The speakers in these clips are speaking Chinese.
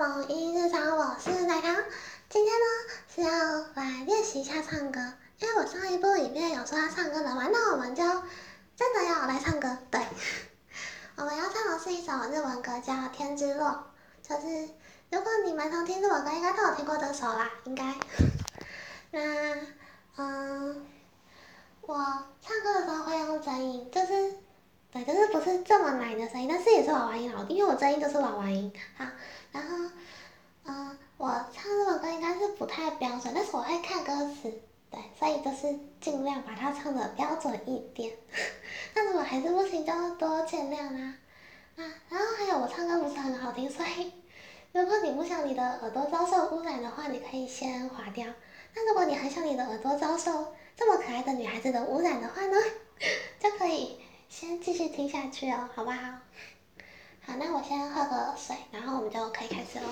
某音日常，我是奶糖。今天呢是要来练习一下唱歌，因为我上一部里面有说要唱歌的嘛，那我们就真的要来唱歌。对，我们要唱的是一首日文歌，叫《天之落》，就是如果你们都听日文歌应该都有听过这首啦，应该。那嗯，我唱歌的时候会用真音，就是。是这么难的声音，但是也是娃娃音啊，因为我声音就是娃娃音好，然后，嗯，我唱这首歌应该是不太标准，但是我会看歌词，对，所以就是尽量把它唱的标准一点。那如果还是不行，就多见谅啊。啊，然后还有我唱歌不是很好听，所以如果你不想你的耳朵遭受污染的话，你可以先划掉。那如果你很想你的耳朵遭受这么可爱的女孩子的污染的话呢，就可以。先继续听下去哦，好不好？好，那我先喝个水，然后我们就可以开始喽。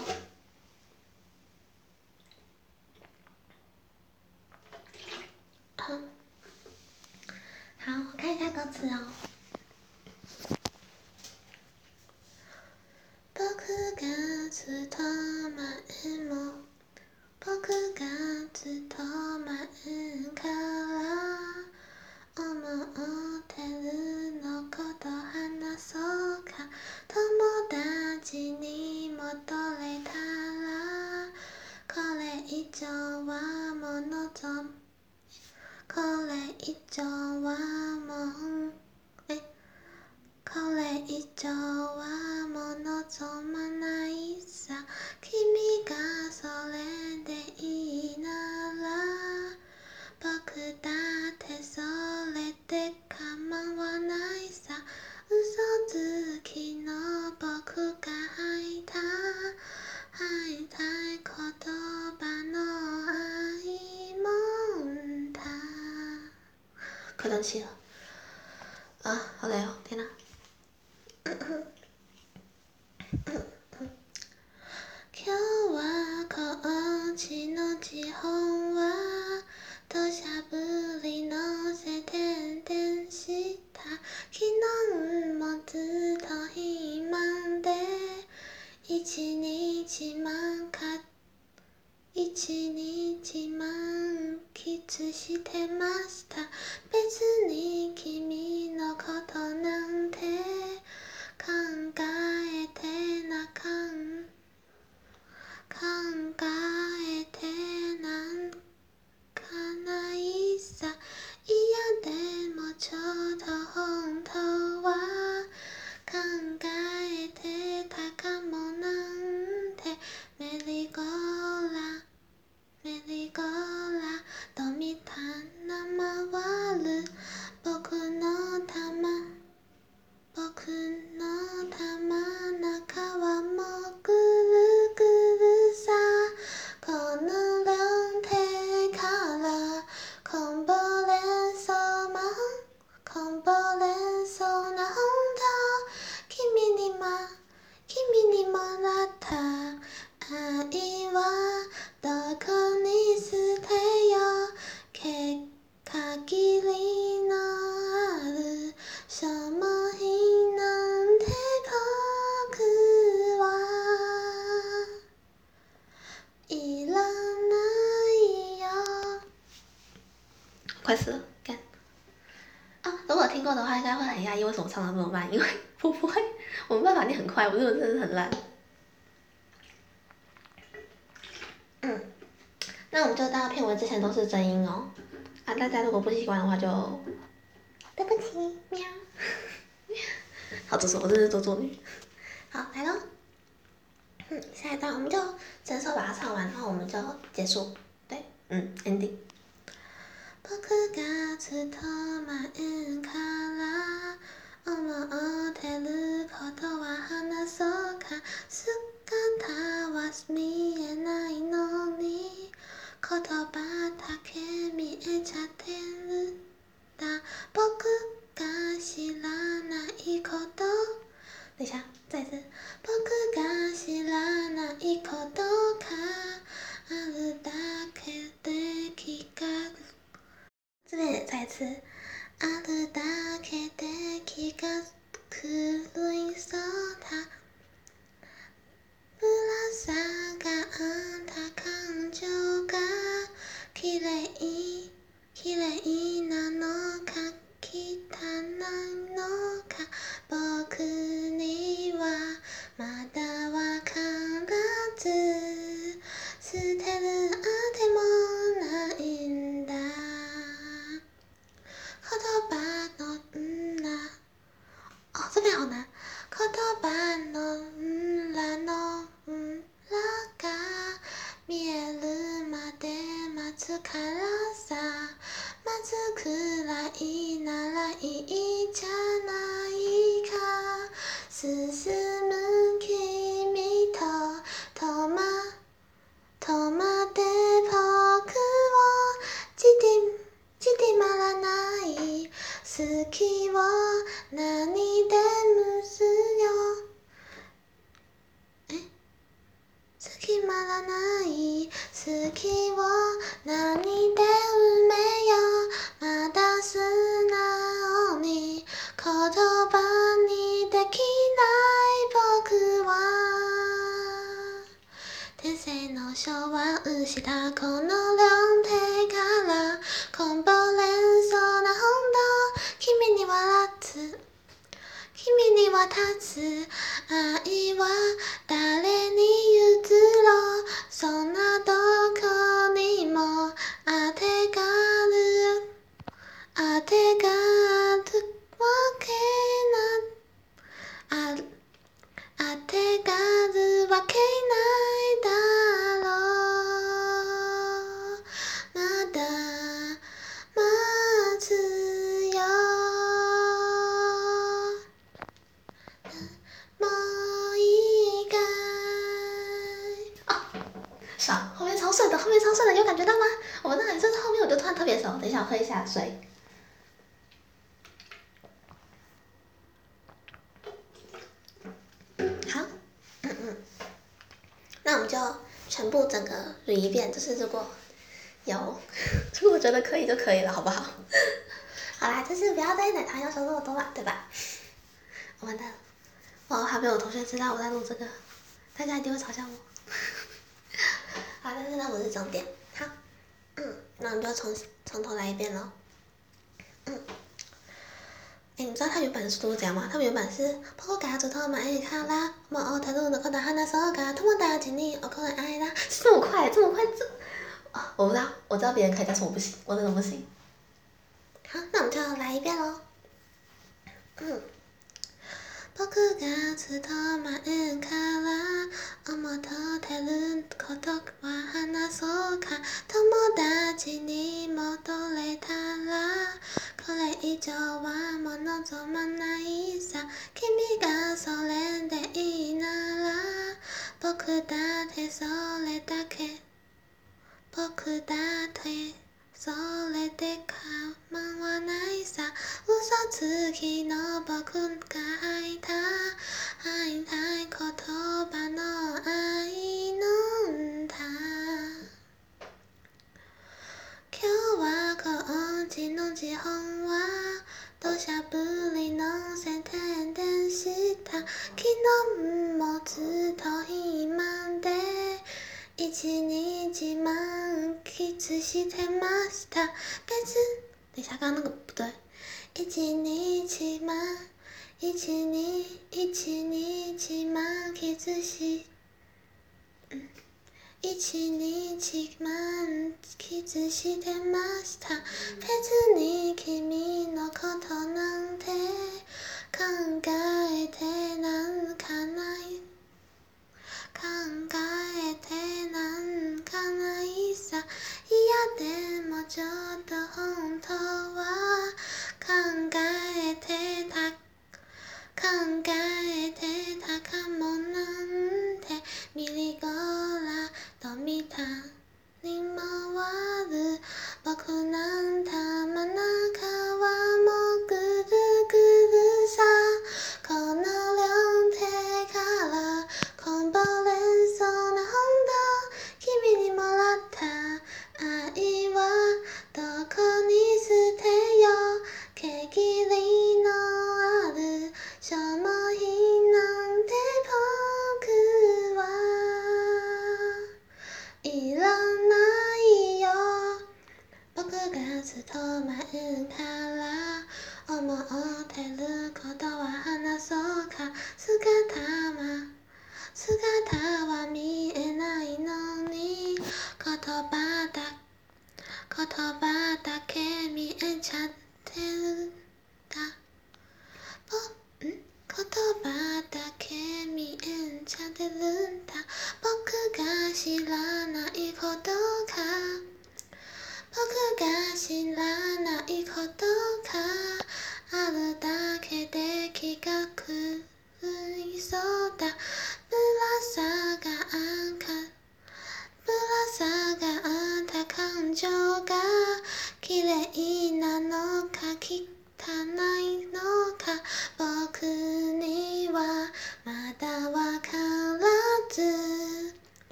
好，我看一下歌词哦。一丁は可担心了，啊，好累哦，天哪！怎么办？因为我不会，我没办法，你很快，我这个真的很烂。嗯，那我们就到片尾之前都是真音哦。啊，大家如果不习惯的话，就对不起，喵。好，做作，我真是做作。好，来喽。嗯，下一段我们就整首把它唱完然后我们就结束。对，嗯，ending。思ってることは話そうか姿は見えないのに言葉だけ見えちゃってるんだ僕が知らないこと等一下，再次。僕が知らないことがあるだけで気が。这边再次。あるだけで気が狂いそうだぶらががった感情がきれいきれいなのか汚いのか僕にはまだわからず捨てるあても昭和したこの両手からこんぼれんそうな本当君には立つ君には立つ愛は誰に譲ろうそんなどこにもあてがるあてがる喝一下水。好，嗯嗯，那我们就全部整个捋一遍，就是如果有，如果觉得可以就可以了，好不好？好啦，就是不要对奶糖要求那么多嘛，对吧？完蛋，我还没有同学知道我在录这个，大家一定会嘲笑我。好，但是呢，我是重点，好。那我们就要从从头来一遍嗯。哎，你知道他原本的速度怎样吗？他们原本是这么快，这么快，这啊，我不知道，我知道别人可以，但是我不行，我真的不行。好，那我们就来一遍喽。ことは話そうか友達に戻れたらこれ以上はもう望まないさ君がそれでいいなら僕だってそれだけ僕だってそれで構わないさ嘘つきの僕が入たスしてました別で下がるのが不对一日ま一日一日満喫し、うん、一日満喫してました別に君のことなんて考えてなんかない考えてなんかないさ я де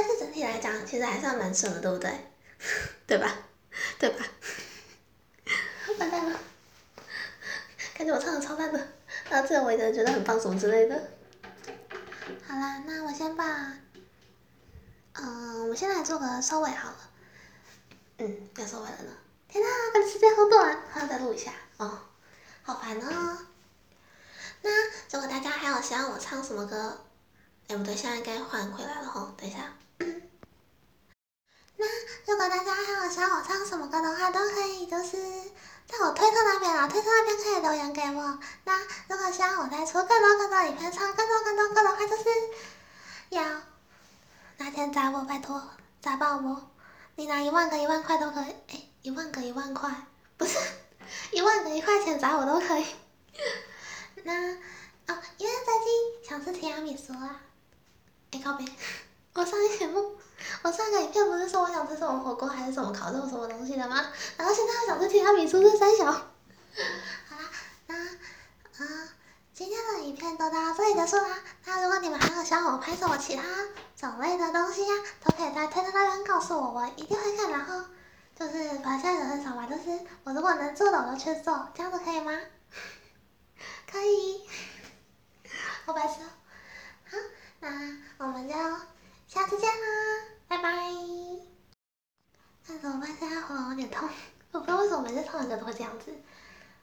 但是整体来讲，其实还算蛮顺的，对不对？对吧？对吧？完蛋了，感觉我唱的超赞的，然后这我也觉得很放松之类的。好啦，那我先把，嗯，我先来做个收尾好了。嗯，要收尾了呢。天呐，感觉时间好短，还要再录一下哦，好烦哦。那如果大家还有想让我唱什么歌？哎，不对，现在该换回来了哈。等一下。那如果大家还有想我唱什么歌的话，都可以，就是在我推特那边啊，推特那边可以留言给我。那如果希望我再出更多更多影片，唱更多更多歌的话，就是要拿钱砸我，拜托砸爆我！你拿一万个一万块都可以，哎，一万个一万块不是一万个一块钱砸我都可以。那哦，因为最近想吃提拉米苏啦，哎，告别。我上一节目，我上个影片不是说我想吃什么火锅还是什么烤肉什么东西的吗？然后现在又想吃提拉米苏林三小，好啦，那啊，今天的影片就到这里结束啦。那如果你们还有想我拍什么其他种类的东西呀，都可以在推特那边告诉我，我一定会看。然后就是反正现在人很少嘛，就是我如果能做的我就去做，这样子可以吗？可以，我白痴。好，那我们就。下次见啦，拜拜。那怎么办？现在喉咙有点痛，我不知道为什么每次唱歌都会这样子。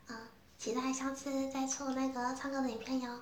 嗯，期待下次再出那个唱歌的影片哟。